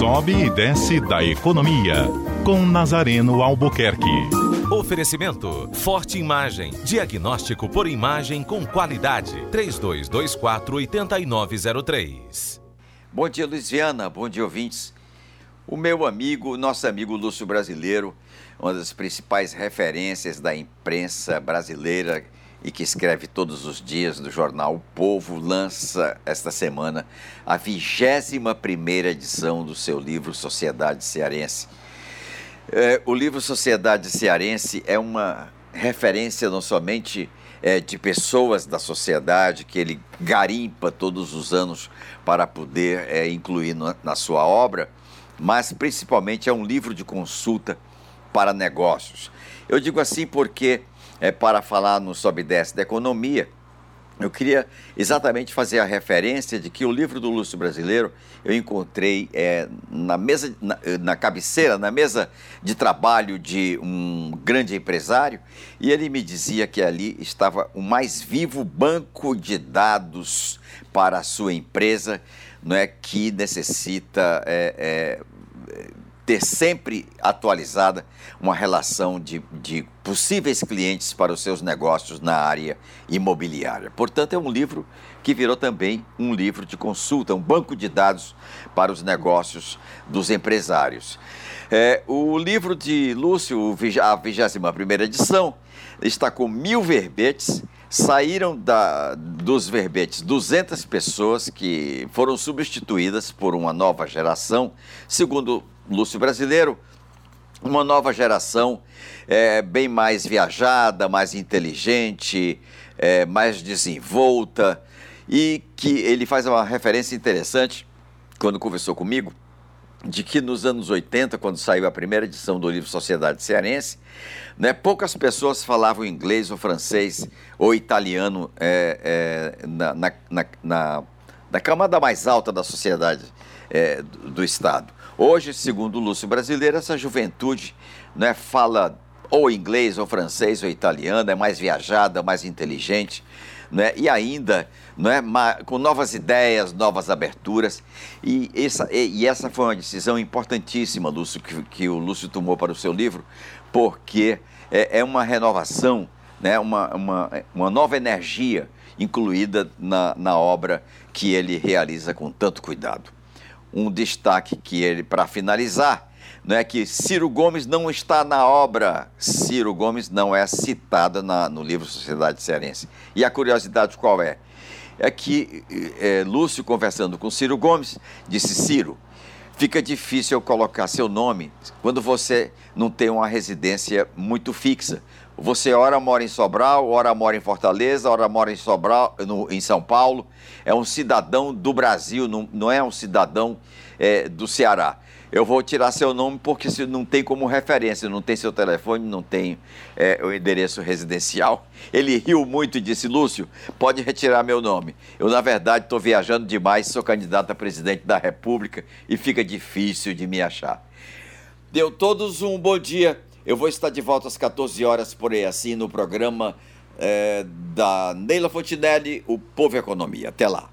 sobe e desce da economia. Com Nazareno Albuquerque. Oferecimento: Forte Imagem. Diagnóstico por imagem com qualidade. 3224-8903. Bom dia, Luiziana. Bom dia, ouvintes. O meu amigo, nosso amigo Lúcio Brasileiro, uma das principais referências da imprensa brasileira e que escreve todos os dias no jornal O Povo, lança esta semana a 21 primeira edição do seu livro Sociedade Cearense. É, o livro Sociedade Cearense é uma referência não somente é, de pessoas da sociedade que ele garimpa todos os anos para poder é, incluir na, na sua obra, mas principalmente é um livro de consulta para negócios. Eu digo assim porque é, para falar no Sobe e Desce da Economia, eu queria exatamente fazer a referência de que o livro do Lúcio Brasileiro eu encontrei é, na mesa, na, na, cabeceira, na mesa de trabalho de um grande empresário, e ele me dizia que ali estava o mais vivo banco de dados para a sua empresa, não é que necessita é, é, ter sempre atualizada uma relação de, de possíveis clientes para os seus negócios na área imobiliária. Portanto, é um livro que virou também um livro de consulta, um banco de dados para os negócios dos empresários. É, o livro de Lúcio, a 21 edição, está com mil verbetes saíram da, dos verbetes 200 pessoas que foram substituídas por uma nova geração, segundo Lúcio Brasileiro, uma nova geração é, bem mais viajada, mais inteligente, é, mais desenvolta, e que ele faz uma referência interessante quando conversou comigo, de que nos anos 80, quando saiu a primeira edição do livro Sociedade Cearense, né, poucas pessoas falavam inglês ou francês ou italiano é, é, na, na, na, na, camada mais alta da sociedade é, do, do, Estado. Hoje, segundo o Lúcio Brasileiro, essa juventude né, fala ou inglês ou francês ou italiano, é mais viajada, mais inteligente né? e ainda né? com novas ideias, novas aberturas. E essa, e essa foi uma decisão importantíssima, Lúcio, que, que o Lúcio tomou para o seu livro, porque é, é uma renovação, né? uma, uma, uma nova energia incluída na, na obra que ele realiza com tanto cuidado. Um destaque que ele, para finalizar, não é que Ciro Gomes não está na obra. Ciro Gomes não é citada na, no livro Sociedade Cearense. E a curiosidade qual é? É que é, Lúcio, conversando com Ciro Gomes, disse: Ciro, fica difícil eu colocar seu nome quando você não tem uma residência muito fixa. Você ora mora em Sobral, ora mora em Fortaleza, ora mora em Sobral, no, em São Paulo. É um cidadão do Brasil, não, não é um cidadão é, do Ceará eu vou tirar seu nome porque não tem como referência, não tem seu telefone, não tem é, o endereço residencial. Ele riu muito e disse: Lúcio, pode retirar meu nome. Eu, na verdade, estou viajando demais, sou candidato a presidente da República e fica difícil de me achar. Deu todos um bom dia. Eu vou estar de volta às 14 horas por aí, assim, no programa é, da Neila Fontinelli, O Povo e Economia. Até lá.